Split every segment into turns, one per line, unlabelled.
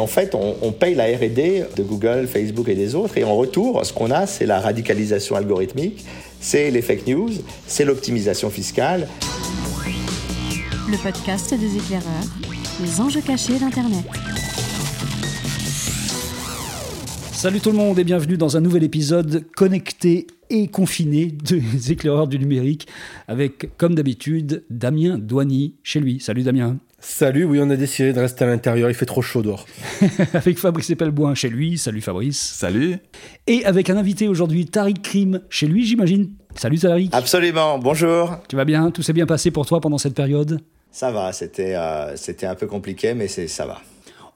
En fait, on, paye la RD de Google, Facebook et des autres, et en retour, ce qu'on a, c'est la radicalisation algorithmique, c'est les fake news, c'est l'optimisation fiscale.
Le podcast des éclaireurs, les enjeux cachés d'Internet.
Salut tout le monde et bienvenue dans un nouvel épisode connecté et confiné des éclaireurs du numérique avec, comme d'habitude, Damien Douany chez lui. Salut Damien.
Salut, oui, on a décidé de rester à l'intérieur, il fait trop chaud dehors.
avec Fabrice Epelboin chez lui, salut Fabrice.
Salut.
Et avec un invité aujourd'hui, Tariq Krim, chez lui, j'imagine. Salut Tariq.
Absolument, bonjour.
Tu vas bien? Tout s'est bien passé pour toi pendant cette période?
Ça va, c'était euh, c'était un peu compliqué, mais ça va.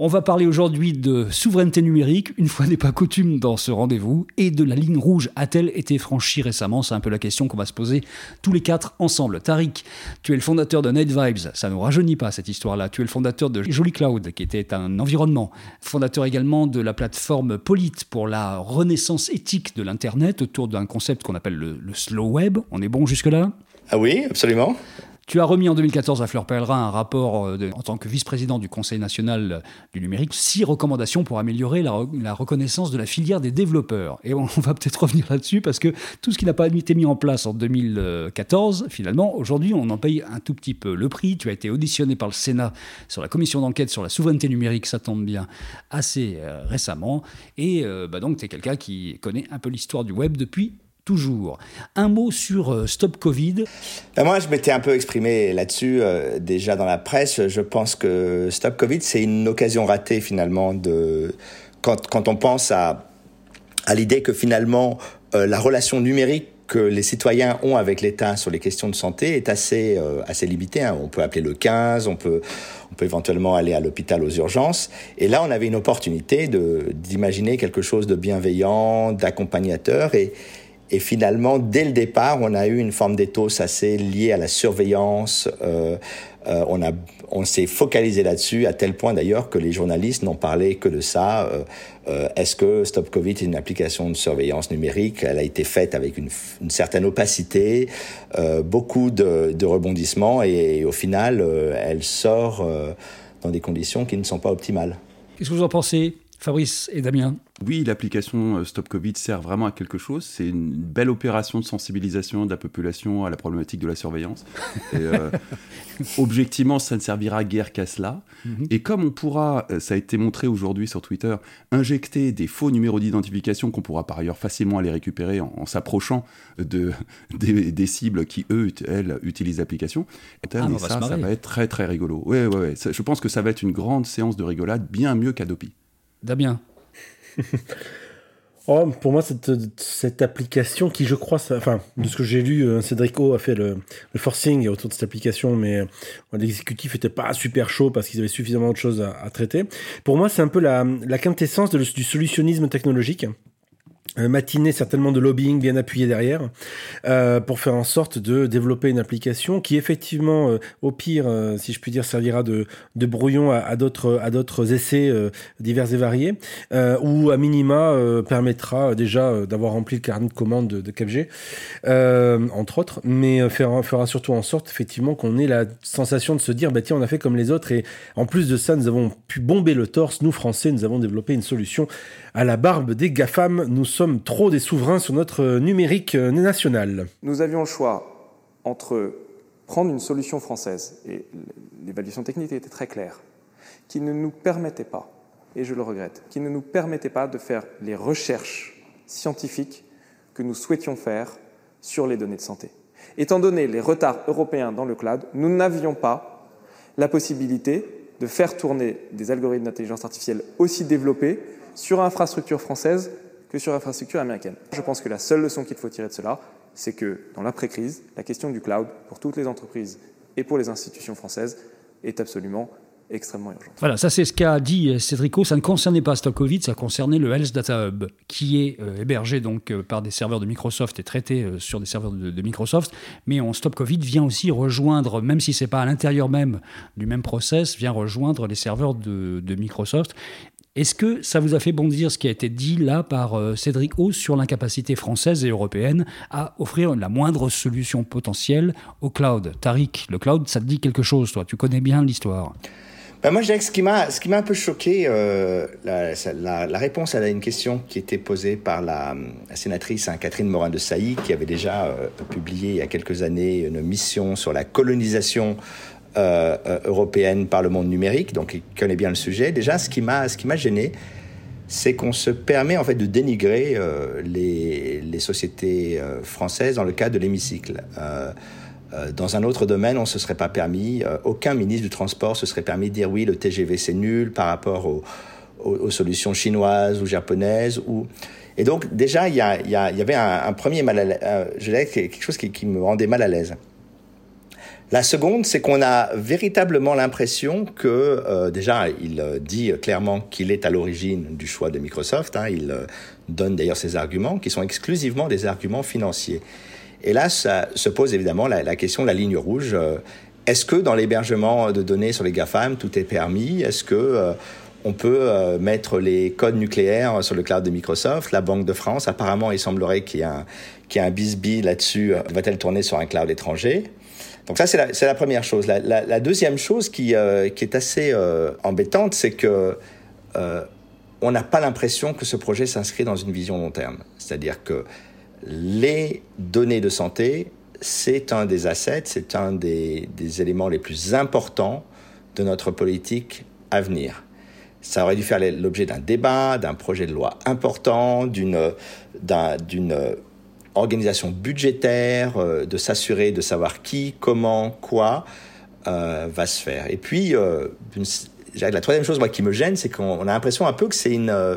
On va parler aujourd'hui de souveraineté numérique, une fois n'est pas coutume dans ce rendez-vous, et de la ligne rouge a-t-elle été franchie récemment? C'est un peu la question qu'on va se poser tous les quatre ensemble. Tariq, tu es le fondateur de NetVibes, ça ne rajeunit pas cette histoire-là. Tu es le fondateur de Jolly Cloud, qui était un environnement. Fondateur également de la plateforme Polite pour la renaissance éthique de l'Internet autour d'un concept qu'on appelle le, le slow web. On est bon jusque-là?
Ah oui, absolument.
Tu as remis en 2014 à Fleur Pellerin un rapport euh, en tant que vice-président du Conseil national euh, du numérique, six recommandations pour améliorer la, reconnaissance de la filière des développeurs. Et on, va peut-être revenir là-dessus parce que tout ce qui n'a pas été mis en place en 2014, finalement, aujourd'hui, on en paye un tout petit peu le prix. Tu as été auditionné par le Sénat sur la commission d'enquête sur la souveraineté numérique, ça tombe bien, assez euh, récemment. Et bah donc, tu es quelqu'un qui connaît un peu l'histoire du web depuis toujours. Un mot sur euh, Stop Covid.
Ben, moi, je m'étais un peu exprimé là-dessus euh, déjà dans la presse. Je pense que Stop Covid, c'est une occasion ratée finalement de quand, quand on pense à, à l'idée que finalement euh, la relation numérique que les citoyens ont avec l'État sur les questions de santé est assez assez limitée. Hein. On peut appeler le 15, on peut on peut éventuellement aller à l'hôpital aux urgences. Et là, on avait une opportunité d'imaginer quelque chose de bienveillant, d'accompagnateur et et finalement, dès le départ, on a eu une forme d'éthos assez liée à la surveillance. Euh, euh, on s'est focalisé là-dessus à tel point d'ailleurs que les journalistes n'ont parlé que de ça. Euh, euh, Est-ce que Stop Covid est une application de surveillance numérique? Elle a été faite avec une, certaine opacité, euh, beaucoup de, rebondissements et, au final, elle sort dans des conditions qui ne sont pas optimales.
Qu'est-ce que vous en pensez Fabrice et Damien?
Oui, l'application euh, Stop Covid sert vraiment à quelque chose. C'est une belle opération de sensibilisation de la population à la problématique de la surveillance. Euh, objectivement, ça ne servira guère qu'à cela. Mhm. Et comme on pourra, euh, ça a été montré aujourd'hui sur Twitter, injecter des faux numéros d'identification qu'on pourra par ailleurs facilement aller récupérer en, s'approchant de, des, cibles qui, eux, elles, utilisent l'application, ah, ça, ça va être très très rigolo. Ouais, ouais, ouais. Je pense que ça va être une grande séance de rigolade, bien mieux qu'Adopi.
Damien
oh, Pour moi, cette, application qui, je crois, enfin, de ce que j'ai lu, euh, Cédric O a fait le, forcing autour de cette application, mais euh, l'exécutif n'était pas super chaud parce qu'ils avaient suffisamment de choses à, traiter. Pour moi, c'est un peu la quintessence du solutionnisme technologique. Euh, matinée certainement de lobbying bien appuyé derrière euh, pour faire en sorte de développer une application qui effectivement euh, au pire si je puis dire servira de, de brouillon à, d'autres à d'autres essais divers et variés ou à minima permettra déjà d'avoir rempli le carnet de commandes de, de 4G entre autres mais fera, fera surtout en sorte effectivement qu'on ait la sensation de se dire bah tiens on a fait comme les autres et en plus de ça nous avons pu bomber le torse nous français nous avons développé une solution à la barbe des GAFAM nous sommes trop des souverains sur notre numérique national.
Nous avions le choix entre prendre une solution française, et l'évaluation technique était très claire, qui ne nous permettait pas, et je le regrette, qui ne nous permettait pas de faire les recherches scientifiques que nous souhaitions faire sur les données de santé. Étant donné les retards européens dans le cloud, nous n'avions pas la possibilité de faire tourner des algorithmes d'intelligence artificielle aussi développés sur infrastructure française que sur l'infrastructure américaine. Je pense que la seule leçon qu'il faut tirer de cela, c'est que dans l'après-crise, la question du cloud, pour toutes les entreprises et pour les institutions françaises, est absolument extrêmement urgente.
Voilà, ça c'est ce qu'a dit Cédrico. Ça ne concernait pas Stock Covid, ça concernait le Health Data Hub, qui est euh, hébergé donc euh, par des serveurs de Microsoft et traité euh, sur des serveurs de, Microsoft. Mais on Stop Covid vient aussi rejoindre, même si c'est pas à l'intérieur même du même process, vient rejoindre les serveurs de Microsoft. Est-ce que ça vous a fait bondir ce qui a été dit là par euh, Cédric O sur l'incapacité française et européenne à offrir la moindre solution potentielle au cloud? Tariq, le cloud, ça te dit quelque chose, toi? Tu connais bien l'histoire.
Ben moi, je dirais que ce qui m'a, ce qui m'a un peu choqué, euh, la, réponse à une question qui était posée par la, la sénatrice hein, Catherine Morin de Sailly, qui avait déjà euh, publié il y a quelques années une mission sur la colonisation euh, euh, européenne par le monde numérique, donc il connaît bien le sujet. Déjà, ce qui m'a, ce qui m'a gêné, c'est qu'on se permet en fait de dénigrer euh, les, les, sociétés françaises dans le cadre de l'hémicycle. Dans un autre domaine, on ne se serait pas permis, aucun ministre du Transport se serait permis de dire oui, le TGV c'est nul par rapport aux, solutions chinoises ou japonaises. Et donc déjà, il y, y, y avait un, premier mal à je dirais quelque chose qui me rendait mal à l'aise. La seconde, c'est qu'on a véritablement l'impression que, euh, déjà, il dit clairement qu'il est à l'origine du choix de Microsoft. Hein, il euh, donne d'ailleurs ses arguments, qui sont exclusivement des arguments financiers. Et là, ça se pose évidemment la, question de la ligne rouge. Euh, Est-ce que dans l'hébergement de données sur les GAFAM, tout est permis? Est-ce que euh, on peut euh, mettre les codes nucléaires sur le cloud de Microsoft? La Banque de France, apparemment, il semblerait qu'il y ait un, qu y a un bisbee là-dessus. Va-t-elle tourner sur un cloud étranger? Donc ça, c'est la, première chose. La, deuxième chose qui, euh, est assez euh, embêtante, c'est que euh, on n'a pas l'impression que ce projet s'inscrit dans une vision long terme. C'est-à-dire que les données de santé, c'est un des assets, c'est un des, des, éléments les plus importants de notre politique à venir. Ça aurait dû faire l'objet d'un débat, d'un projet de loi important, d'une organisation budgétaire, euh, de s'assurer de savoir qui, comment, quoi euh, va se faire. Et puis, euh, la troisième chose moi, qui me gêne, c'est qu'on a l'impression un peu que c'est une... Euh,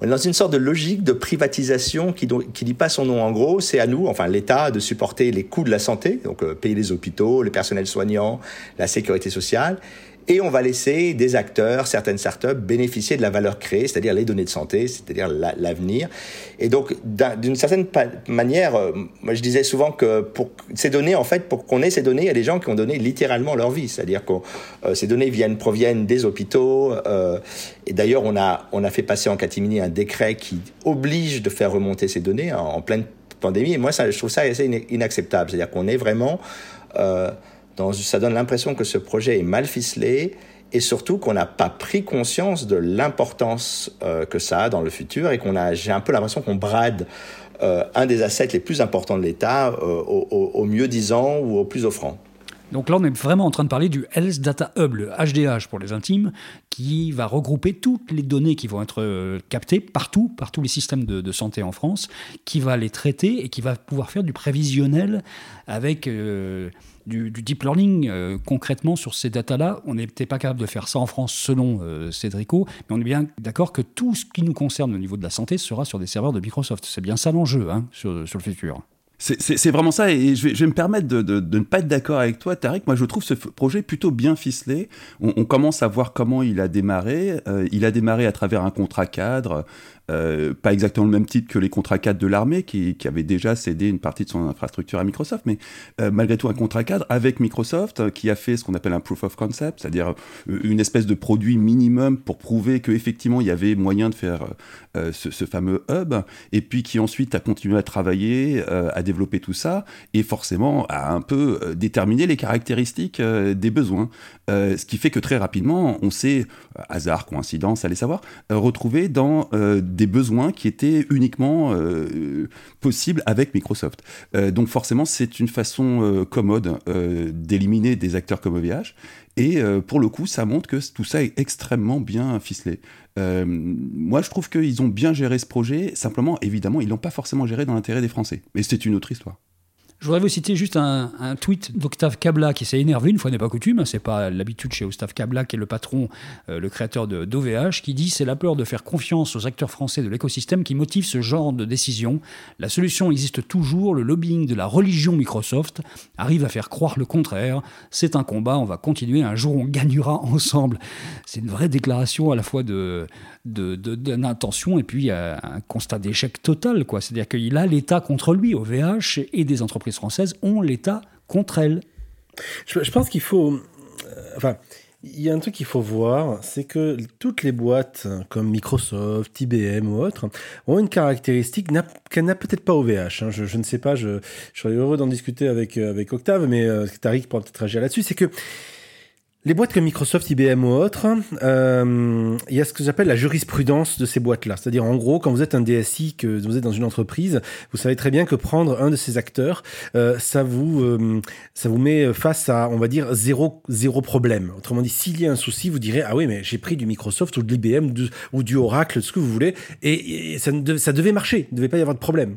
on est dans une sorte de logique de privatisation qui qui dit pas son nom en gros, c'est à nous, enfin l'État, de supporter les coûts de la santé, donc euh, payer les hôpitaux, les personnels soignants, la sécurité sociale, et on va laisser des acteurs, certaines startups, bénéficier de la valeur créée, c'est-à-dire les données de santé, c'est-à-dire l'avenir. Et donc, d'une certaine manière, euh, je disais souvent que pour ces données, en fait, pour qu'on ait ces données, il y a des gens qui ont donné littéralement leur vie, c'est-à-dire que euh, ces données viennent proviennent des hôpitaux. Euh, et d'ailleurs, on a on a fait passer en catimini un décret qui oblige de faire remonter ces données en, pleine pandémie. Et moi, je trouve ça assez inacceptable, c'est-à-dire qu'on est vraiment euh, donc, ça donne l'impression que ce projet est mal ficelé et surtout qu'on n'a pas pris conscience de l'importance euh, que ça a dans le futur et qu'on a, j'ai un peu l'impression qu'on brade euh, un des assets les plus importants de l'État euh, au, au, au mieux disant ou au plus offrant.
Donc là, on est vraiment en train de parler du Health Data Hub, le HDH pour les intimes, qui va regrouper toutes les données qui vont être euh, captées partout, par tous les systèmes de, santé en France, qui va les traiter et qui va pouvoir faire du prévisionnel avec euh, du, deep learning euh, concrètement sur ces datas-là. On n'était pas capable de faire ça en France selon euh, Cédrico, mais on est bien d'accord que tout ce qui nous concerne au niveau de la santé sera sur des serveurs de Microsoft. C'est bien ça l'enjeu hein, sur le futur.
C'est vraiment ça, et je vais, je vais me permettre de, de, de ne pas être d'accord avec toi, Tariq. Moi, je trouve ce projet plutôt bien ficelé. On, on commence à voir comment il a démarré. Euh, il a démarré à travers un contrat cadre euh, pas exactement le même titre que les contrats cadres de l'armée, qui, qui, avait déjà cédé une partie de son infrastructure à Microsoft, mais euh, malgré tout un contrat cadre avec Microsoft, euh, qui a fait ce qu'on appelle un proof of concept, c'est-à-dire euh, une espèce de produit minimum pour prouver qu'effectivement il y avait moyen de faire ce, ce, fameux hub, et puis qui ensuite a continué à travailler, à développer tout ça, et forcément à un peu déterminer les caractéristiques des besoins. ce qui fait que très rapidement, on s'est, hasard, coïncidence, allez savoir, retrouvé dans des besoins qui étaient uniquement euh, possibles avec Microsoft. Euh, donc forcément, c'est une façon euh, commode d'éliminer des acteurs comme OVH. Et pour le coup, ça montre que tout ça est extrêmement bien ficelé. moi, je trouve qu'ils ont bien géré ce projet. Simplement, évidemment, ils l'ont pas forcément géré dans l'intérêt des Français. Mais c'est une autre histoire.
Je voudrais vous citer juste un, tweet d'Octave Kabla qui s'est énervé, une fois n'est pas coutume, hein, c'est pas l'habitude chez Octave Kabla, qui est le patron, euh, le créateur d'OVH, qui dit c'est la peur de faire confiance aux acteurs français de l'écosystème qui motive ce genre de décision. La solution existe toujours, le lobbying de la religion Microsoft arrive à faire croire le contraire. C'est un combat, on va continuer, un jour on gagnera ensemble. C'est une vraie déclaration à la fois de, de, de, et puis euh, un constat d'échec total. quoi. C'est-à-dire qu'il a l'État contre lui, OVH, et des entreprises françaises ont l'État contre elles.
Je, pense qu'il faut... Euh, enfin, il y a un truc qu'il faut voir, c'est que toutes les boîtes comme Microsoft, IBM ou autres ont une caractéristique qu'elle n'a peut-être pas OVH. Hein. Je, je, ne sais pas, je, serais heureux d'en discuter avec, avec Octave, mais euh, Tariq pourra peut-être agir là-dessus. C'est que Les boîtes comme Microsoft, IBM ou autres, euh, il y a ce que j'appelle la jurisprudence de ces boîtes-là. C'est-à-dire, en gros, quand vous êtes un DSI, que vous êtes dans une entreprise, vous savez très bien que prendre un de ces acteurs, euh, ça vous euh, ça vous met face à, on va dire, zéro zéro problème. Autrement dit, s'il y a un souci, vous direz ah oui, mais j'ai pris du Microsoft ou de l'IBM ou du Oracle, ce que vous voulez, et, ça, ça devait marcher, il ne devait pas y avoir de problème.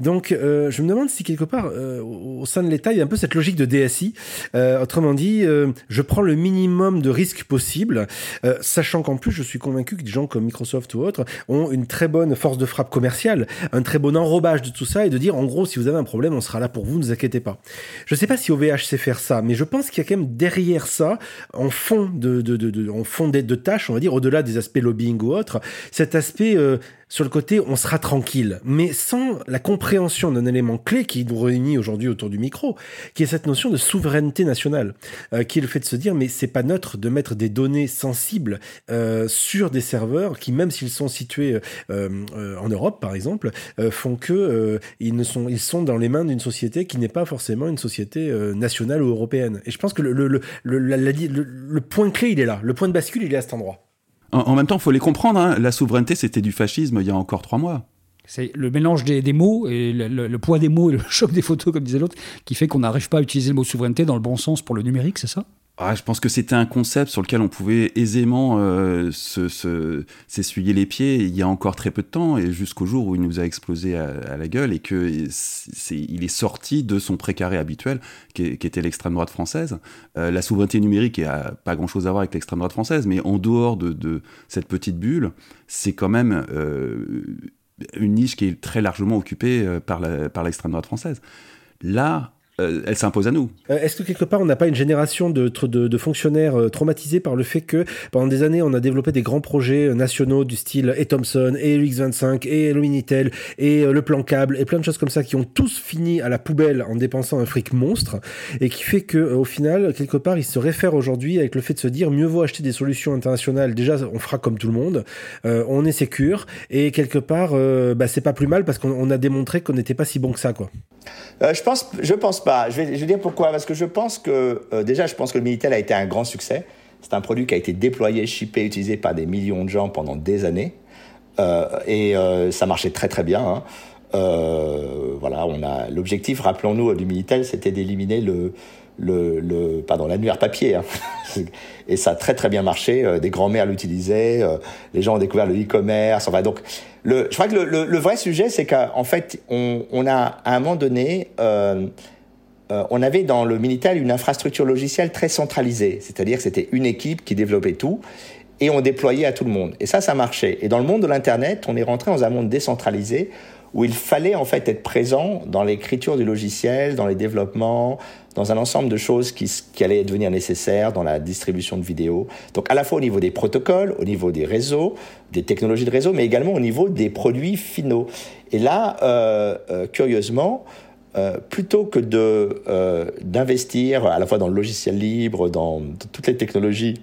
Donc, je me demande si quelque part, au sein de l'État, il y a un peu cette logique de DSI. Autrement dit, je prends le minimum de risques possible, euh, sachant qu'en plus, je suis convaincu que des gens comme Microsoft ou autres ont une très bonne force de frappe commerciale, un très bon enrobage de tout ça et de dire, en gros, si vous avez un problème, on sera là pour vous, ne vous inquiétez pas. Je ne sais pas si OVH sait faire ça, mais je pense qu'il y a quand même derrière ça, en fond de, de, de, de tâches, on va dire, au-delà des aspects lobbying ou autres, cet aspect euh, sur le côté on sera tranquille, mais sans la compréhension d'un élément clé qui nous réunit aujourd'hui autour du micro, qui est cette notion de souveraineté nationale, euh, qui est le fait de se dire mais c'est pas neutre de mettre des données sensibles euh, sur des serveurs qui même s'ils sont situés euh, en Europe par exemple, font que ils ne sont ils sont dans les mains d'une société qui n'est pas forcément une société nationale ou européenne. Et je pense que le, le, le, le point clé il est là, le point de bascule il est à cet endroit.
En, même temps, il faut les comprendre. Hein. La souveraineté, c'était du fascisme il y a encore trois mois.
C'est le mélange des, mots et le, poids des mots et le choc des photos, comme disait l'autre, qui fait qu'on n'arrive pas à utiliser le mot souveraineté dans le bon sens pour le numérique, c'est ça?
Ah, je pense que c'était un concept sur lequel on pouvait aisément euh, s'essuyer les pieds il y a encore très peu de temps, et jusqu'au jour où il nous a explosé à, la gueule, et qu'il est, il est sorti de son précaré habituel, qui, était l'extrême droite française. Euh, la souveraineté numérique n'a pas grand-chose à voir avec l'extrême droite française, mais en dehors de, cette petite bulle, c'est quand même euh, une niche qui est très largement occupée euh, par l'extrême droite française. Là, euh, elle s'impose à nous.
Euh, est-ce que quelque part on n'a pas une génération de, de, fonctionnaires euh, traumatisés par le fait que pendant des années on a développé des grands projets nationaux du style et Thomson et X25 et le Minitel et le plan câble et plein de choses comme ça qui ont tous fini à la poubelle en dépensant un fric monstre et qui fait que au final quelque part ils se réfèrent aujourd'hui avec le fait de se dire mieux vaut acheter des solutions internationales déjà on fera comme tout le monde on est sécure et quelque part bah, c'est pas plus mal parce qu'on a démontré qu'on n'était pas si bon que ça quoi.
je pense je pense Je vais, dire pourquoi. Parce que je pense que, euh, déjà, je pense que le Minitel a été un grand succès. C'est un produit qui a été déployé, shippé, utilisé par des millions de gens pendant des années. Euh, et euh, ça marchait très très bien. Hein. voilà, on a l'objectif, rappelons-nous, du Minitel, c'était d'éliminer le, le, le, pardon, l'annuaire papier. Hein. et ça a très très bien marché. des grands-mères l'utilisaient. les gens ont découvert le e-commerce. Donc, je crois que le, vrai sujet, c'est qu'en fait, on, a à un moment donné euh, on avait dans le Minitel une infrastructure logicielle très centralisée, c'est-à-dire que c'était une équipe qui développait tout et on déployait à tout le monde. Et ça, ça marchait. Et dans le monde de l'Internet, on est rentré dans un monde décentralisé où il fallait en fait être présent dans l'écriture du logiciel, dans les développements, dans un ensemble de choses qui, qui allaient devenir nécessaires dans la distribution de vidéos. Donc à la fois au niveau des protocoles, au niveau des réseaux, des technologies de réseau, mais également au niveau des produits finaux. Et là, euh, euh, curieusement, euh, plutôt que de euh, d'investir à la fois dans le logiciel libre, dans, toutes les technologies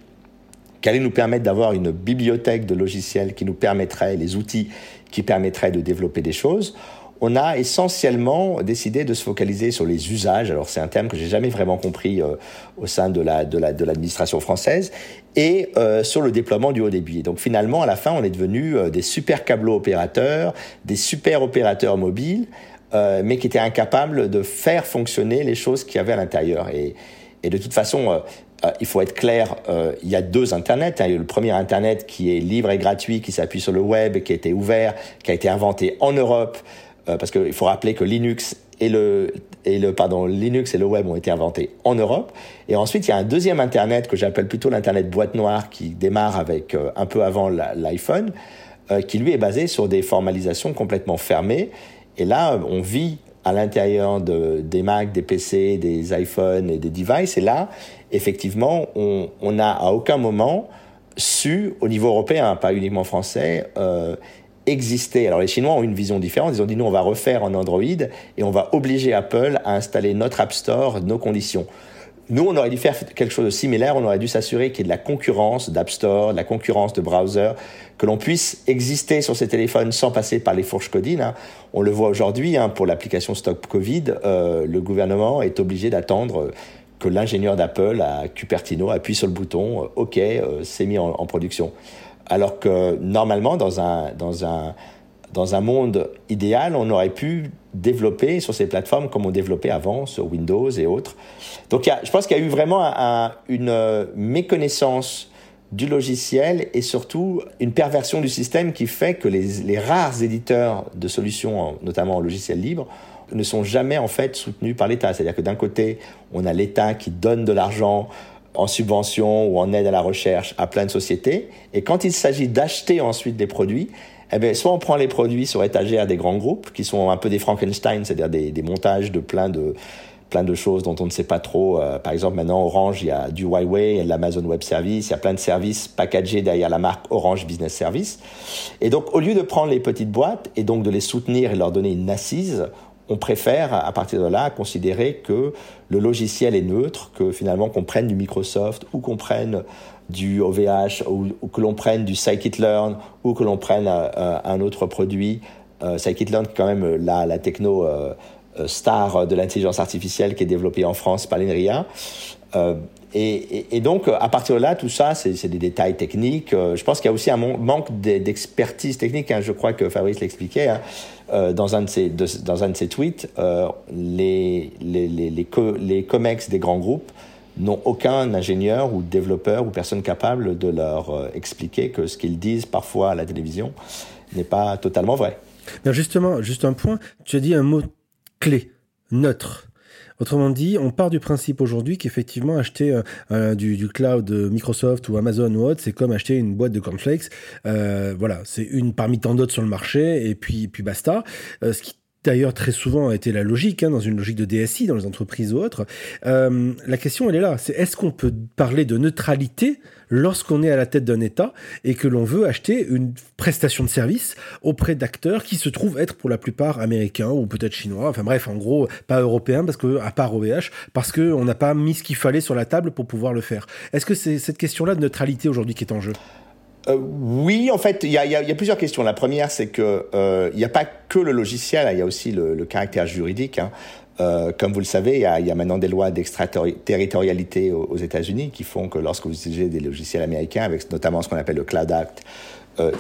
qui allaient nous permettre d'avoir une bibliothèque de logiciels qui nous permettrait, les outils qui permettraient de développer des choses, on a essentiellement décidé de se focaliser sur les usages. Alors c'est un terme que j'ai jamais vraiment compris euh, au sein de la de la de l'administration française et euh, sur le déploiement du haut débit. donc finalement à la fin on est devenu euh, des super câbleaux opérateurs, des super opérateurs mobiles euh, mais qui était incapable de faire fonctionner les choses qu'il y avait à l'intérieur. Et, et, de toute façon, euh, euh, il faut être clair, il y a deux Internets. Hein. Il y a le premier Internet qui est libre et gratuit, qui s'appuie sur le web, qui a été ouvert, qui a été inventé en Europe, parce qu'il faut rappeler que Linux et le, et le, pardon, Linux et le web ont été inventés en Europe. Et ensuite, il y a un deuxième Internet que j'appelle plutôt l'Internet boîte noire, qui démarre avec un peu avant l'iPhone, qui lui est basé sur des formalisations complètement fermées et là, on vit à l'intérieur de, des Mac, des PC, des iPhones et des devices. Et là, effectivement, on n'a à aucun moment su, au niveau européen, pas uniquement français, euh, exister. Alors les Chinois ont une vision différente. Ils ont dit nous, on va refaire en Android et on va obliger Apple à installer notre App Store, nos conditions. Nous, on aurait dû faire quelque chose de similaire. On aurait dû s'assurer qu'il y ait de la concurrence d'App Store, de la concurrence de browser, que l'on puisse exister sur ces téléphones sans passer par les fourches codines. Hein. On le voit aujourd'hui hein, pour l'application Stop Covid. Euh, le gouvernement est obligé d'attendre que l'ingénieur d'Apple à Cupertino appuie sur le bouton, OK, c'est mis en, en, production. Alors que normalement, dans un, dans un, dans un monde idéal, on aurait pu développer sur ces plateformes comme on développait avant sur Windows et autres. Donc y a, je pense qu'il y a eu vraiment un, une méconnaissance du logiciel et surtout une perversion du système qui fait que les, les rares éditeurs de solutions, notamment en logiciel libre, ne sont jamais en fait soutenus par l'État. C'est-à-dire que d'un côté, on a l'État qui donne de l'argent en subvention ou en aide à la recherche à plein de sociétés, et quand il s'agit d'acheter ensuite des produits, eh bien, soit on prend les produits sur étagère des grands groupes, qui sont un peu des Frankenstein, c'est-à-dire des, des, montages de plein de plein de choses dont on ne sait pas trop. Euh, par exemple, maintenant, Orange, il y a du Huawei, il y a de l'Amazon Web Service, il y a plein de services packagés derrière la marque Orange Business Service. Et donc, au lieu de prendre les petites boîtes et donc de les soutenir et leur donner une assise, on préfère, à partir de là, considérer que le logiciel est neutre, que finalement qu'on prenne du Microsoft ou qu'on prenne du OVH ou, que l'on prenne du Scikit-learn ou que l'on prenne euh, un autre produit. Euh, Scikit-learn quand même la, la techno euh, star de l'intelligence artificielle qui est développée en France par l'INRIA. Euh, et, donc, à partir de là, tout ça, c'est des détails techniques. Je pense qu'il y a aussi un manque d'expertise technique. Hein. Je crois que Fabrice l'expliquait. Hein. Euh, dans, un de ses, dans un de ses tweets, euh, les, les, les, les, les COMEX des grands groupes n'ont aucun ingénieur ou développeur ou personne capable de leur euh, expliquer que ce qu'ils disent parfois à la télévision n'est pas totalement vrai.
Justement, juste un point, tu as dit un mot clé, neutre. Autrement dit, on part du principe aujourd'hui qu'effectivement acheter euh, euh du, cloud Microsoft ou Amazon ou autre, c'est comme acheter une boîte de cornflakes. Voilà, c'est une parmi tant d'autres sur le marché et puis puis basta. Ce qui d'ailleurs très souvent a été la logique, hein, dans une logique de DSI, dans les entreprises ou autres. Euh, la question, elle est là. C'est est-ce qu'on peut parler de neutralité lorsqu'on est à la tête d'un État et que l'on veut acheter une prestation de service auprès d'acteurs qui se trouvent être pour la plupart américains ou peut-être chinois, enfin bref, en gros, pas européens, parce à part OVH, parce qu'on n'a pas mis ce qu'il fallait sur la table pour pouvoir le faire. Est-ce que c'est cette question-là de neutralité aujourd'hui qui est en jeu?
Euh, oui, en fait, il y a, plusieurs questions. La première, c'est que il euh, n'y a pas que le logiciel, il y a aussi le, caractère juridique. Hein. Euh, comme vous le savez, il y a, maintenant des lois d'extraterritorialité aux, États-Unis qui font que lorsque vous utilisez des logiciels américains, avec notamment ce qu'on appelle le Cloud Act,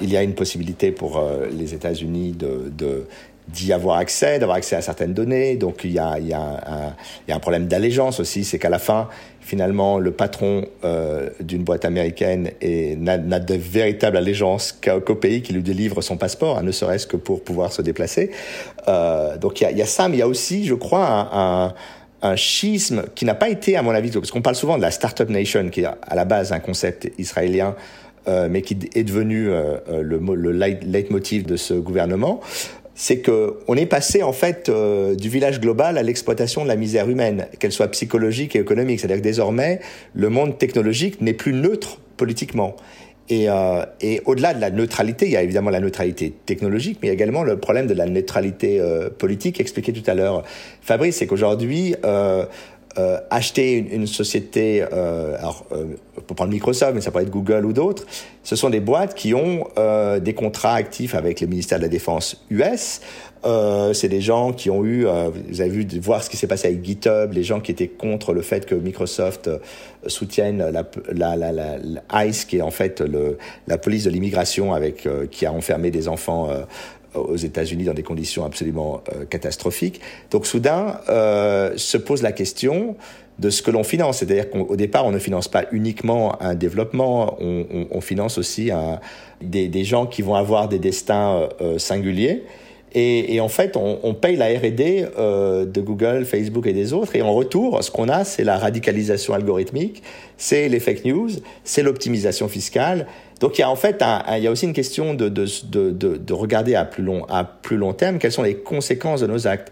il y a une possibilité pour les États-Unis de d'y avoir accès, d'avoir accès à certaines données. Donc il y a, y a, un, y a un problème d'allégeance aussi, c'est qu'à la fin, finalement, le patron euh, d'une boîte américaine n'a de véritable allégeance qu'au qu pays qui lui délivre son passeport, hein, ne serait-ce que pour pouvoir se déplacer. Euh, donc il y, a, y, a, ça, mais il y a aussi, je crois, un, un, schisme qui n'a pas été, à mon avis, parce qu'on parle souvent de la Startup Nation, qui est à la base un concept israélien, euh, mais qui est devenu euh, le, le leitmotiv de ce gouvernement c'est que on est passé en fait euh, du village global à l'exploitation de la misère humaine, qu'elle soit psychologique et économique. C'est-à-dire que désormais, le monde technologique n'est plus neutre politiquement. Et, euh, et au-delà de la neutralité, il y a évidemment la neutralité technologique, mais il y a également le problème de la neutralité euh, politique expliqué tout à l'heure. Fabrice, c'est qu'aujourd'hui, euh, acheter une, société, euh, alors euh, pour prendre Microsoft, mais ça pourrait être Google ou d'autres, ce sont des boîtes qui ont euh, des contrats actifs avec le ministère de la Défense US. C'est des gens qui ont eu, vous avez vu voir ce qui s'est passé avec GitHub, les gens qui étaient contre le fait que Microsoft soutienne la, la, la, la, ICE, qui est en fait le, la police de l'immigration, avec qui a enfermé des enfants aux États-Unis dans des conditions absolument euh, catastrophiques. Donc soudain euh, se pose la question de ce que l'on finance. C'est-à-dire qu'au départ, on ne finance pas uniquement un développement, on, finance aussi des, gens qui vont avoir des destins euh, singuliers. Et, en fait, on, paye la R&D euh, de Google, Facebook et des autres. Et en retour, ce qu'on a, c'est la radicalisation algorithmique, c'est les fake news, c'est l'optimisation fiscale. Donc il y a en fait, il y a aussi une question de, de, de, de, regarder à plus long, à plus long terme quelles sont les conséquences de nos actes.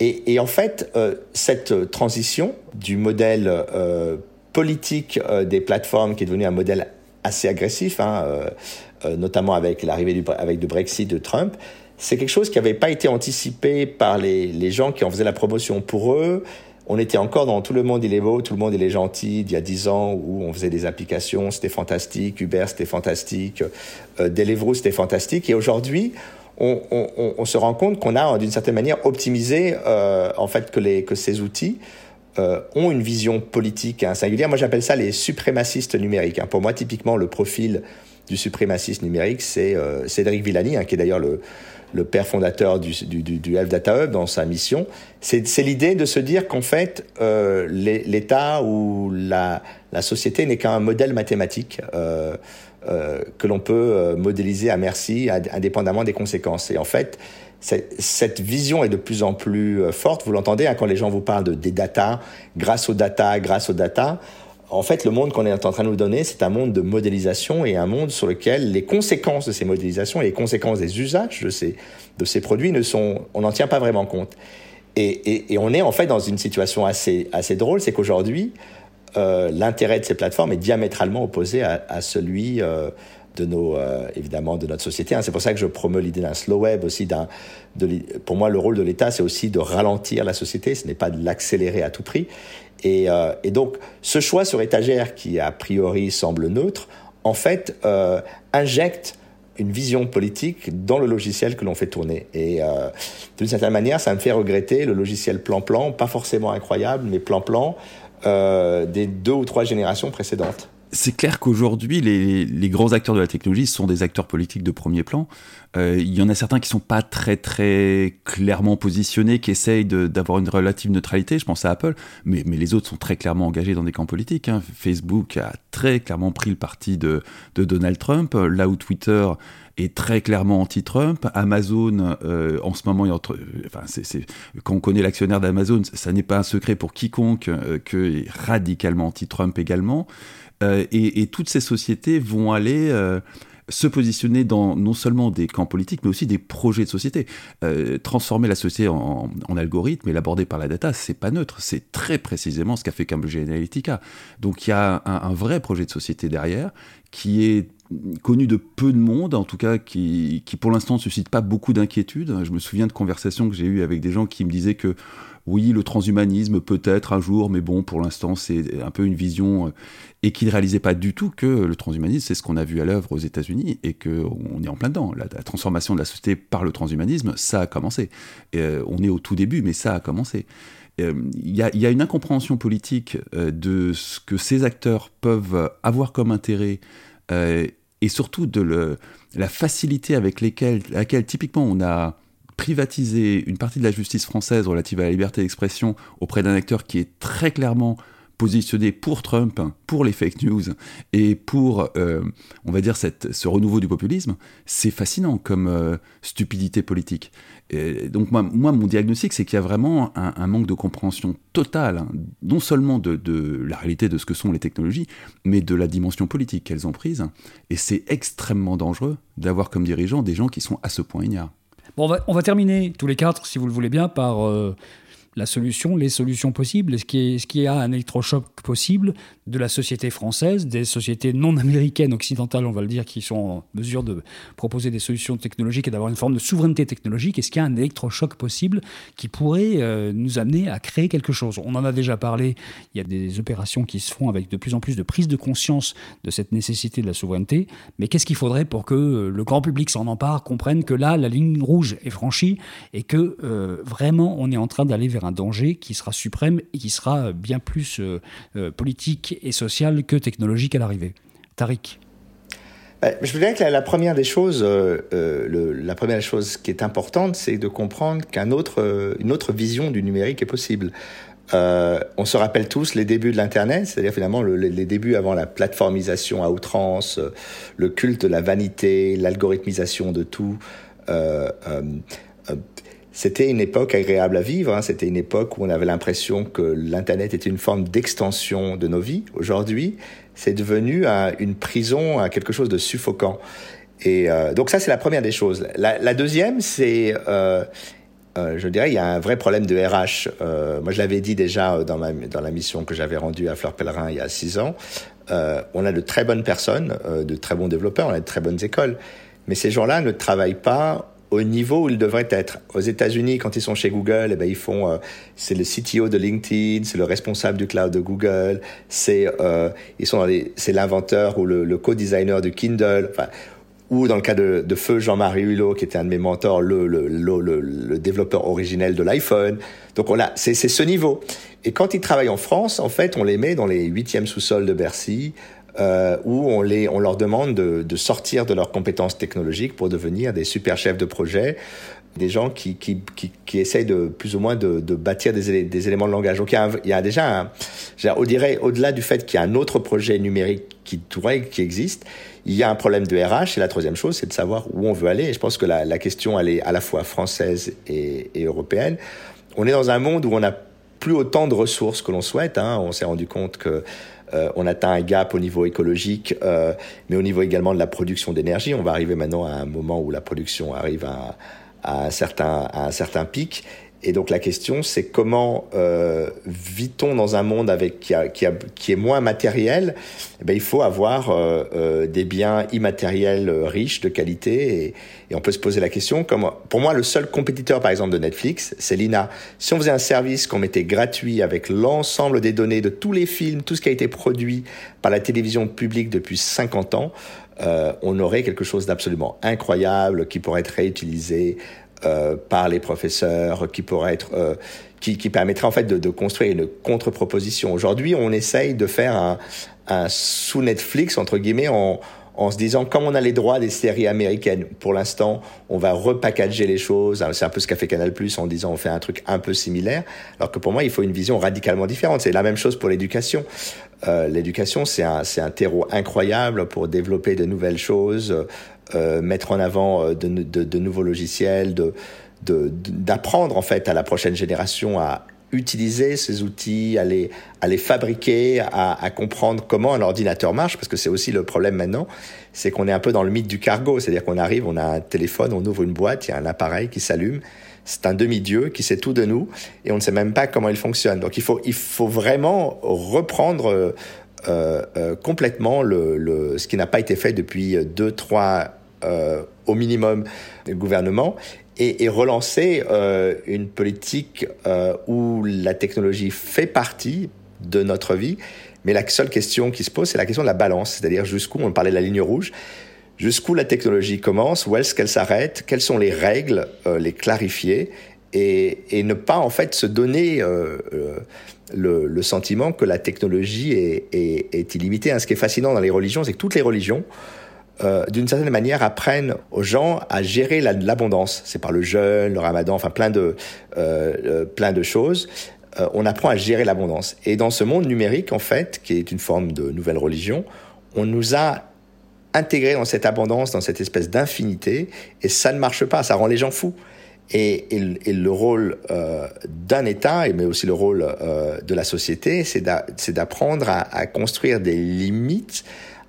Et, et en fait, euh, cette transition du modèle euh, politique euh, des plateformes qui est devenu un modèle assez agressif, hein, notamment avec l'arrivée du avec le Brexit de Trump, c'est quelque chose qui n'avait pas été anticipé par les, les gens qui en faisaient la promotion. Pour eux, on était encore dans tout le monde il est beau, tout le monde il est gentil, il y a dix ans où on faisait des applications, c'était fantastique, Uber c'était fantastique, euh, Deliveroo c'était fantastique, et aujourd'hui on, on, on, se rend compte qu'on a d'une certaine manière optimisé euh, en fait que, les, que ces outils euh, ont une vision politique hein, singulière. Moi, j'appelle ça les suprémacistes numériques. Hein. Pour moi, typiquement, le profil du suprémaciste numérique, c'est euh, Cédric Villani, hein, qui est d'ailleurs le, le, père fondateur du, du, du, Health Data Hub dans sa mission. C'est l'idée de se dire qu'en fait, euh, l'État ou la, la société n'est qu'un modèle mathématique. Euh, euh, que l'on peut euh, modéliser à merci, indépendamment des conséquences. Et en fait, cette vision est de plus en plus euh, forte. Vous l'entendez hein, quand les gens vous parlent de, des data, grâce aux data, grâce aux data. En fait, le monde qu'on est en train de nous donner, c'est un monde de modélisation et un monde sur lequel les conséquences de ces modélisations et les conséquences des usages de ces, de ces produits ne sont, on n'en tient pas vraiment compte. Et, on est en fait dans une situation assez, assez drôle, c'est qu'aujourd'hui, euh, l'intérêt de ces plateformes est diamétralement opposé à, celui euh, de nos, euh, évidemment, de notre société. Hein. C'est pour ça que je promeux l'idée d'un slow web aussi. Pour moi, le rôle de l'État, c'est aussi de ralentir la société. Ce n'est pas de l'accélérer à tout prix. Et, euh, et, donc, ce choix sur étagère, qui a priori semble neutre, en fait, euh, injecte une vision politique dans le logiciel que l'on fait tourner. Et euh, d'une certaine manière, ça me fait regretter le logiciel plan-plan, pas forcément incroyable, mais plan-plan, euh, des deux ou trois générations précédentes.
C'est clair qu'aujourd'hui, les, les, grands acteurs de la technologie sont des acteurs politiques de premier plan. Euh, il y en a certains qui sont pas très très clairement positionnés, qui essayent d'avoir une relative neutralité. Je pense à Apple, mais, mais, les autres sont très clairement engagés dans des camps politiques. Hein. Facebook a très clairement pris le parti de, de Donald Trump, là où Twitter est très clairement anti-Trump. Amazon, euh, en ce moment, entre, enfin, c'est, quand on connaît l'actionnaire d'Amazon, ça n'est pas un secret pour quiconque euh, que est radicalement anti-Trump également. Euh, et, et, toutes ces sociétés vont aller euh, se positionner dans non seulement des camps politiques, mais aussi des projets de société. Euh, transformer la société en, algorithme et l'aborder par la data, c'est pas neutre. C'est très précisément ce qu'a fait Cambridge Analytica. Donc il y a un, un, vrai projet de société derrière qui est connu de peu de monde, en tout cas qui, qui pour l'instant ne suscite pas beaucoup d'inquiétude. Je me souviens de conversations que j'ai eues avec des gens qui me disaient que oui, le transhumanisme peut-être un jour, mais bon, pour l'instant, c'est un peu une vision, euh, et qui ne réalisait pas du tout que le transhumanisme, c'est ce qu'on a vu à l'œuvre aux États-Unis, et qu'on est en plein dedans. La, transformation de la société par le transhumanisme, ça a commencé. Euh, on est au tout début, mais ça a commencé. Il euh, y, y, a une incompréhension politique de ce que ces acteurs peuvent avoir comme intérêt, et surtout de la facilité avec laquelle typiquement on a privatiser une partie de la justice française relative à la liberté d'expression auprès d'un acteur qui est très clairement positionné pour Trump, pour les fake news et pour, euh, on va dire, ce renouveau du populisme, c'est fascinant comme euh, stupidité politique. Donc moi, mon diagnostic, c'est qu'il y a vraiment un, manque de compréhension totale, non seulement de, de, la réalité de ce que sont les technologies, mais de la dimension politique qu'elles ont prise. Et c'est extrêmement dangereux d'avoir comme dirigeants des gens qui sont à ce point ignares.
Bon, on va, terminer tous les quatre, si vous le voulez bien, par euh, la solution, les solutions possibles, ce qui, est, ce qui a un électrochoc possible de la société française, des sociétés non américaines, occidentales, on va le dire, qui sont en mesure de proposer des solutions technologiques et d'avoir une forme de souveraineté technologique. Est-ce qu'il y a un électrochoc possible qui pourrait euh, nous amener à créer quelque chose? On en a déjà parlé, il y a des opérations qui se font avec de plus en plus de prise de conscience de cette nécessité de la souveraineté, mais qu'est-ce qu'il faudrait pour que le grand public s'en empare, comprenne que là, la ligne rouge est franchie et que euh, vraiment on est en train d'aller vers un danger qui sera suprême et qui sera bien plus euh, euh, politique et social que technologique à l'arrivée. Tariq
je veux dire que la, première des choses, euh, euh, la première chose qui est importante, c'est de comprendre qu'une autre, euh, une autre vision du numérique est possible. Euh, on se rappelle tous les débuts de l'Internet, c'est-à-dire finalement le, les débuts avant la plateformisation à outrance, le culte de la vanité, l'algorithmisation de tout. Euh, c'était une époque agréable à vivre. Hein. C'était une époque où on avait l'impression que l'Internet était une forme d'extension de nos vies. Aujourd'hui, c'est devenu un, une prison, quelque chose de suffocant. Et euh, donc ça, c'est la première des choses. La, deuxième, c'est, euh, euh, je dirais, il y a un vrai problème de RH. Euh, moi, je l'avais dit déjà dans, la mission que j'avais rendue à Fleur Pellerin il y a six ans. Euh, on a de très bonnes personnes, de très bons développeurs, on a de très bonnes écoles, mais ces gens-là ne travaillent pas au niveau où ils devraient être. Aux États-Unis, quand ils sont chez Google, eh ben, ils font, euh, c'est le CTO de LinkedIn, c'est le responsable du cloud de Google, c'est, euh, ils sont c'est l'inventeur ou le, co-designer du Kindle. Ou dans le cas de, de feu Jean-Marie Hulot, qui était un de mes mentors, le, développeur originel de l'iPhone. Donc on c'est ce niveau. Et quand ils travaillent en France, en fait, on les met dans les huitièmes sous-sols de Bercy, euh, où on, les, on leur demande de, sortir de leurs compétences technologiques pour devenir des super chefs de projet, des gens qui, qui, qui, essayent de plus ou moins de, bâtir des, des, éléments de langage. Donc il y a, il y a déjà, un, on dirait, au-delà du fait qu'il y a un autre projet numérique qui, qui existe, il y a un problème de RH. Et la troisième chose, c'est de savoir où on veut aller. Et je pense que la, la question, elle est à la fois française et, et européenne. On est dans un monde où on n'a plus autant de ressources que l'on souhaite. Hein. On s'est rendu compte que euh, on atteint un gap au niveau écologique, euh, mais au niveau également de la production d'énergie. On va arriver maintenant à un moment où la production arrive à, un certain, à un certain pic. Et donc la question, c'est comment euh, vit-on dans un monde avec qui, a, qui, a, qui est moins matériel? Eh bien, Il faut avoir euh, euh, des biens immatériels euh, riches, de qualité, et, et, on peut se poser la question. Comme, pour moi, le seul compétiteur, par exemple, de Netflix, c'est l'INA. Si on faisait un service qu'on mettait gratuit avec l'ensemble des données de tous les films, tout ce qui a été produit par la télévision publique depuis 50 ans, euh, on aurait quelque chose d'absolument incroyable qui pourrait être réutilisé euh, par les professeurs, qui pourrait être, euh, qui, qui, permettrait en fait de, de construire une contre-proposition. Aujourd'hui, on essaye de faire un, un sous Netflix entre guillemets en, en se disant comme on a les droits des séries américaines pour l'instant on va repackager les choses. C'est un peu ce qu'a fait Canal Plus en disant on fait un truc un peu similaire. Alors que pour moi il faut une vision radicalement différente. C'est la même chose pour l'éducation. Euh, l'éducation c'est un terreau incroyable pour développer de nouvelles choses euh, mettre en avant euh, de, nouveaux logiciels, d'apprendre en fait à la prochaine génération à utiliser ces outils, à les, fabriquer, à, comprendre comment un ordinateur marche, parce que c'est aussi le problème maintenant, c'est qu'on est un peu dans le mythe du cargo, c'est-à-dire qu'on arrive, on a un téléphone, on ouvre une boîte, il y a un appareil qui s'allume, c'est un demi-dieu qui sait tout de nous, et on ne sait même pas comment il fonctionne. Donc il faut, il faut vraiment reprendre euh, euh, complètement le, ce qui n'a pas été fait depuis deux, trois, euh, au minimum, gouvernement, et, et relancer euh, une politique euh, où la technologie fait partie de notre vie. Mais la seule question qui se pose, c'est la question de la balance, c'est-à-dire jusqu'où, on parlait de la ligne rouge, jusqu'où la technologie commence, où est-ce qu'elle s'arrête, quelles sont les règles, euh, les clarifier, et, et, ne pas en fait se donner euh, le, le, sentiment que la technologie est, est, est illimitée. Hein, ce qui est fascinant dans les religions, c'est que toutes les religions, euh, d'une certaine manière, apprennent aux gens à gérer l'abondance. C'est par le jeûne, le ramadan, enfin plein de, euh, euh, plein de choses. On apprend à gérer l'abondance. Et dans ce monde numérique, en fait, qui est une forme de nouvelle religion, on nous a intégrés dans cette abondance, dans cette espèce d'infinité, et ça ne marche pas, ça rend les gens fous. Et, le rôle d'un État, mais aussi le rôle de la société, c'est d'apprendre à, construire des limites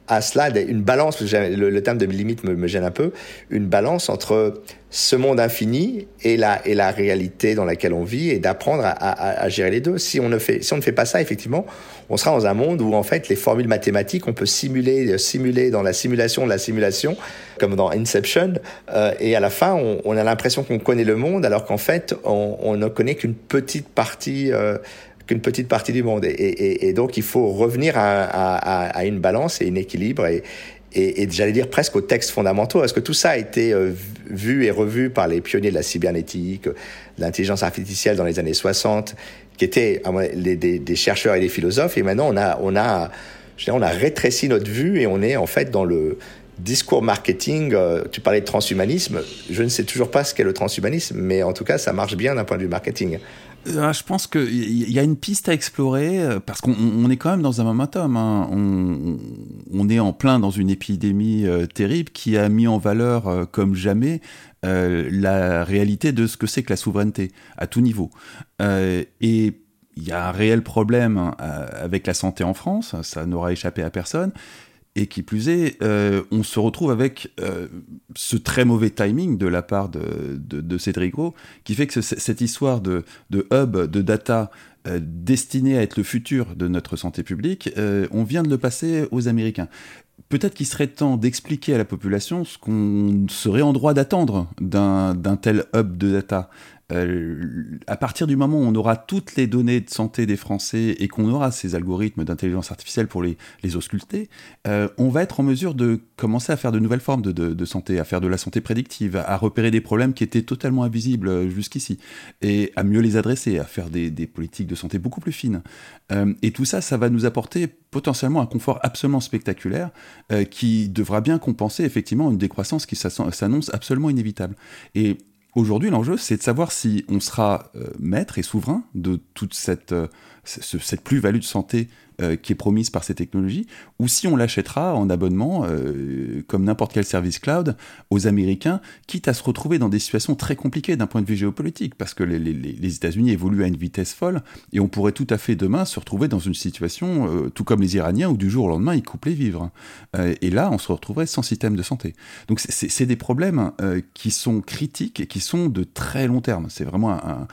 à cela une balance, le, le terme de limite me, me, gêne un peu, une balance entre ce monde infini et la, et la réalité dans laquelle on vit et d'apprendre à, à, à, gérer les deux. Si on, ne fait, si on ne fait pas ça, effectivement, on sera dans un monde où en fait les formules mathématiques, on peut simuler, simuler dans la simulation de la simulation, comme dans Inception, euh, et à la fin, on, on a l'impression qu'on connaît le monde alors qu'en fait, on, on, ne connaît qu'une petite partie euh, qu'une petite partie du monde. Et, donc, il faut revenir à, une balance et un équilibre et, j'allais dire presque aux textes fondamentaux. Est-ce que tout ça a été euh, vu et revu par les pionniers de la cybernétique, de l'intelligence artificielle dans les années 60, qui étaient des, chercheurs et des philosophes, et maintenant on a, on a, on a rétréci notre vue et on est en fait dans le discours marketing. Euh, tu parlais de transhumanisme. Je ne sais toujours pas ce qu'est le transhumanisme, mais en tout cas, ça marche bien d'un point de vue marketing.
Euh, je pense qu'il y a une piste à explorer euh, parce qu'on est quand même dans un momentum. Hein. On, est en plein dans une épidémie euh, terrible qui a mis en valeur comme jamais la réalité de ce que c'est que la souveraineté à tout niveau. Et il y a un réel problème avec la santé en France, ça n'aura échappé à personne. Et qui plus est, euh, on se retrouve avec euh, ce très mauvais timing de la part de, de, de qui fait que ce, cette histoire de, de, hub, de data euh, destiné à être le futur de notre santé publique, euh, on vient de le passer aux Américains. Peut-être qu'il serait temps d'expliquer à la population ce qu'on serait en droit d'attendre d'un tel hub de data. Euh, à partir du moment où on aura toutes les données de santé des Français et qu'on aura ces algorithmes d'intelligence artificielle pour les, les ausculter, euh, on va être en mesure de commencer à faire de nouvelles formes de, de, santé, à faire de la santé prédictive, à repérer des problèmes qui étaient totalement invisibles euh, jusqu'ici, et à mieux les adresser, à faire des, des politiques de santé beaucoup plus fines. et tout ça, ça va nous apporter potentiellement un confort absolument spectaculaire qui devra bien compenser effectivement une décroissance qui s'annonce absolument inévitable. Et Aujourd'hui, l'enjeu, c'est de savoir si on sera euh, maître et souverain de toute cette, euh, cette plus-value de santé euh, qui est promise par ces technologies, ou si on l'achètera en abonnement, euh, comme n'importe quel service cloud, aux Américains, quitte à se retrouver dans des situations très compliquées d'un point de vue géopolitique, parce que les, États-Unis évoluent à une vitesse folle, et on pourrait tout à fait demain se retrouver dans une situation, euh, tout comme les Iraniens, où du jour au lendemain, ils coupent les vivres. et là, on se retrouverait sans système de santé. Donc c'est des problèmes qui sont critiques et qui sont de très long terme. C'est vraiment un,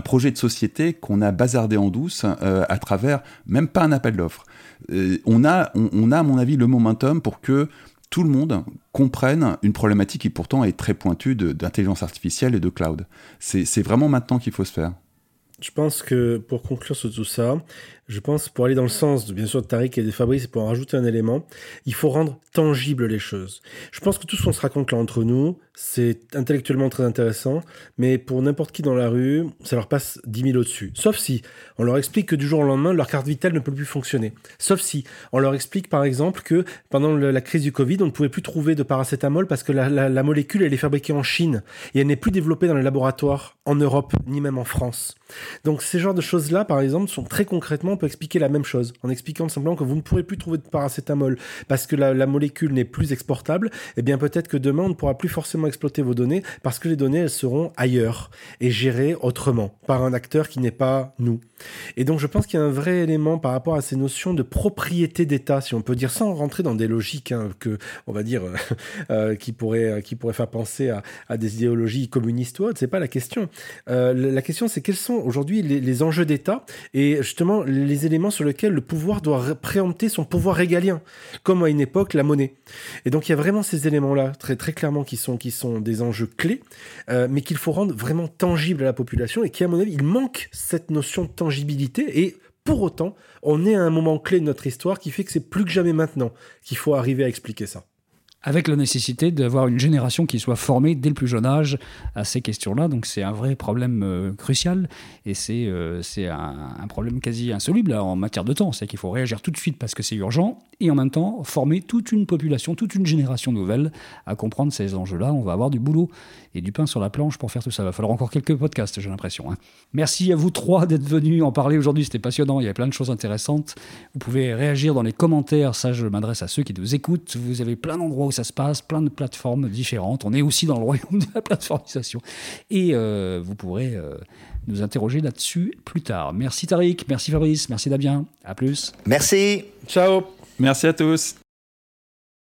projet de société qu'on a bazardé en douce à travers même pas un appel d'offres. Euh, on, a, on, a, à mon avis, le momentum pour que tout le monde comprenne une problématique qui pourtant est très pointue d'intelligence artificielle et de cloud. C'est vraiment maintenant qu'il faut se faire.
Je pense que pour conclure sur tout ça, je pense, pour aller dans le sens, de, bien sûr, de Tariq et de Fabrice, pour en rajouter un élément, il faut rendre tangible les choses. Je pense que tout ce qu'on se raconte là entre nous, c'est intellectuellement très intéressant, mais pour n'importe qui dans la rue, ça leur passe 10 000 au-dessus. Sauf si on leur explique que du jour au lendemain, leur carte vitale ne peut plus fonctionner. Sauf si on leur explique, par exemple, que pendant la crise du Covid, on ne pouvait plus trouver de paracétamol parce que la molécule, elle est fabriquée en Chine et elle n'est plus développée dans les laboratoires en Europe, ni même en France. Donc ces genres de choses-là, par exemple, sont très concrètement peut expliquer la même chose, en expliquant simplement que vous ne pourrez plus trouver de paracétamol parce que la, molécule n'est plus exportable, eh bien peut-être que demain on ne pourra plus forcément exploiter vos données parce que les données elles seront ailleurs et gérées autrement par un acteur qui n'est pas nous. Et donc je pense qu'il y a un vrai élément par rapport à ces notions de propriété d'État, si on peut dire, sans rentrer dans des logiques hein, que, on va dire, euh, qui pourraient qui pourrait faire penser à, des idéologies communistes ou autres. C'est pas la question. Euh, la question c'est quels sont aujourd'hui les, les enjeux d'État et justement éléments sur lesquels le pouvoir doit préempter son pouvoir régalien, comme à une époque la monnaie. Et donc il y a vraiment ces éléments-là, très, très clairement, qui sont, qui sont des enjeux clés, euh, mais qu'il faut rendre vraiment tangibles à la population, et qui, à mon avis, il manque cette notion de tangibilité, et pour autant, on est à un moment clé de notre histoire qui fait que c'est plus que jamais maintenant qu'il faut arriver à expliquer ça
avec la nécessité d'avoir une génération qui soit formée dès le plus jeune âge à ces questions-là. Donc c'est un vrai problème euh, crucial et c'est euh, un, problème quasi insoluble en matière de temps. C'est qu'il faut réagir tout de suite parce que c'est urgent et en même temps former toute une population, toute une génération nouvelle à comprendre ces enjeux-là. On va avoir du boulot et du pain sur la planche pour faire tout ça. Il va falloir encore quelques podcasts, j'ai l'impression. Hein. Merci à vous trois d'être venus en parler aujourd'hui. C'était passionnant. Il y a plein de choses intéressantes. Vous pouvez réagir dans les commentaires. Ça, je m'adresse à ceux qui nous écoutent. Vous avez plein d'endroits où ça se passe, plein de plateformes différentes. On est aussi dans le royaume de la plateformisation. Et euh, vous pourrez euh, nous interroger là-dessus plus tard. Merci Tariq, merci Fabrice, merci Damien. À plus.
Merci.
Ciao.
Merci à tous.